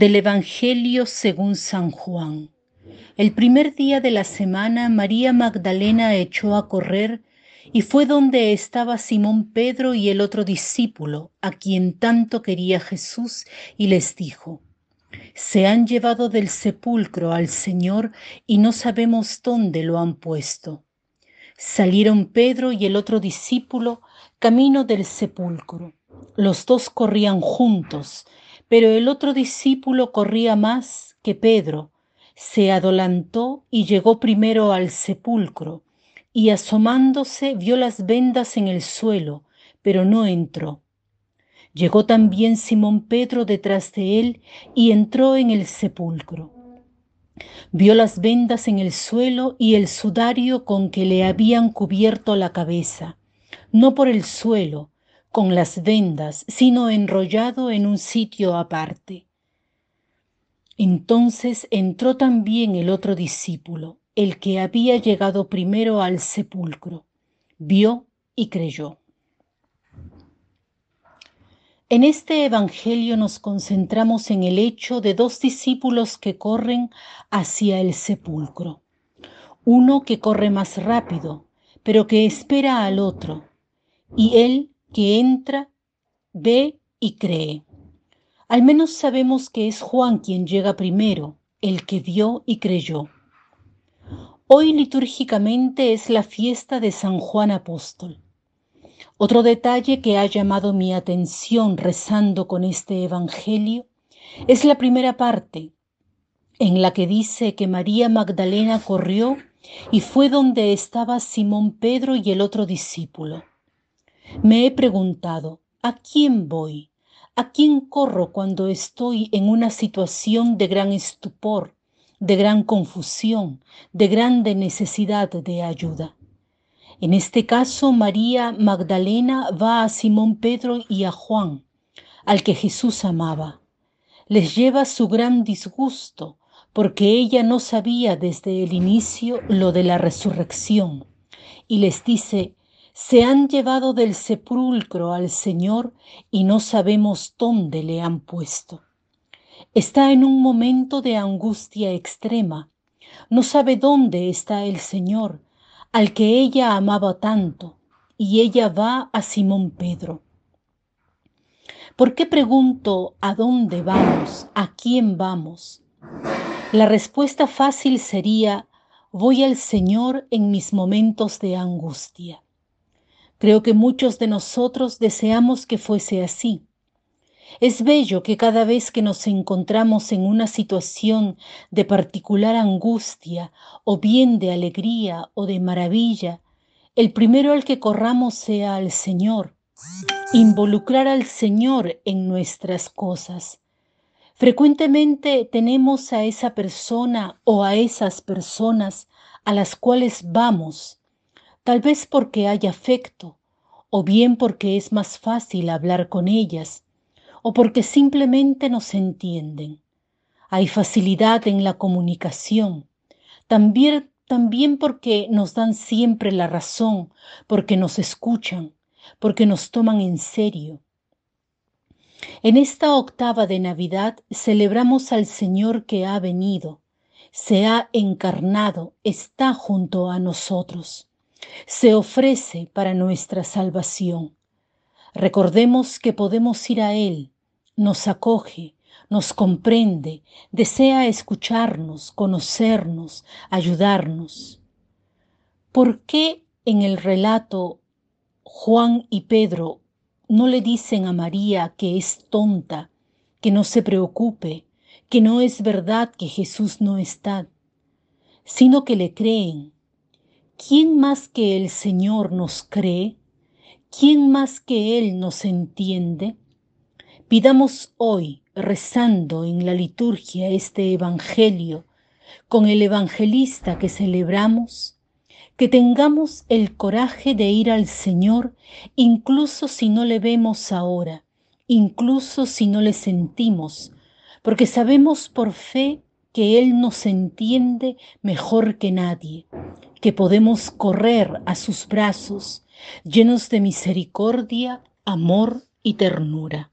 Del Evangelio según San Juan. El primer día de la semana María Magdalena echó a correr y fue donde estaba Simón Pedro y el otro discípulo, a quien tanto quería Jesús, y les dijo, Se han llevado del sepulcro al Señor y no sabemos dónde lo han puesto. Salieron Pedro y el otro discípulo camino del sepulcro. Los dos corrían juntos pero el otro discípulo corría más que Pedro, se adelantó y llegó primero al sepulcro, y asomándose vio las vendas en el suelo, pero no entró. Llegó también Simón Pedro detrás de él y entró en el sepulcro. Vio las vendas en el suelo y el sudario con que le habían cubierto la cabeza, no por el suelo, con las vendas, sino enrollado en un sitio aparte. Entonces entró también el otro discípulo, el que había llegado primero al sepulcro, vio y creyó. En este Evangelio nos concentramos en el hecho de dos discípulos que corren hacia el sepulcro. Uno que corre más rápido, pero que espera al otro, y él que entra, ve y cree. Al menos sabemos que es Juan quien llega primero, el que vio y creyó. Hoy litúrgicamente es la fiesta de San Juan Apóstol. Otro detalle que ha llamado mi atención rezando con este Evangelio es la primera parte, en la que dice que María Magdalena corrió y fue donde estaba Simón Pedro y el otro discípulo. Me he preguntado, ¿a quién voy? ¿A quién corro cuando estoy en una situación de gran estupor, de gran confusión, de grande necesidad de ayuda? En este caso, María Magdalena va a Simón Pedro y a Juan, al que Jesús amaba. Les lleva su gran disgusto, porque ella no sabía desde el inicio lo de la resurrección, y les dice, se han llevado del sepulcro al Señor y no sabemos dónde le han puesto. Está en un momento de angustia extrema. No sabe dónde está el Señor, al que ella amaba tanto, y ella va a Simón Pedro. ¿Por qué pregunto a dónde vamos, a quién vamos? La respuesta fácil sería, voy al Señor en mis momentos de angustia. Creo que muchos de nosotros deseamos que fuese así. Es bello que cada vez que nos encontramos en una situación de particular angustia o bien de alegría o de maravilla, el primero al que corramos sea al Señor, involucrar al Señor en nuestras cosas. Frecuentemente tenemos a esa persona o a esas personas a las cuales vamos tal vez porque hay afecto, o bien porque es más fácil hablar con ellas, o porque simplemente nos entienden. Hay facilidad en la comunicación, también, también porque nos dan siempre la razón, porque nos escuchan, porque nos toman en serio. En esta octava de Navidad celebramos al Señor que ha venido, se ha encarnado, está junto a nosotros se ofrece para nuestra salvación. Recordemos que podemos ir a Él, nos acoge, nos comprende, desea escucharnos, conocernos, ayudarnos. ¿Por qué en el relato Juan y Pedro no le dicen a María que es tonta, que no se preocupe, que no es verdad que Jesús no está, sino que le creen, ¿quién más que el Señor nos cree? ¿Quién más que Él nos entiende? Pidamos hoy, rezando en la liturgia este Evangelio, con el evangelista que celebramos, que tengamos el coraje de ir al Señor incluso si no le vemos ahora, incluso si no le sentimos, porque sabemos por fe que Él nos entiende mejor que nadie que podemos correr a sus brazos llenos de misericordia, amor y ternura.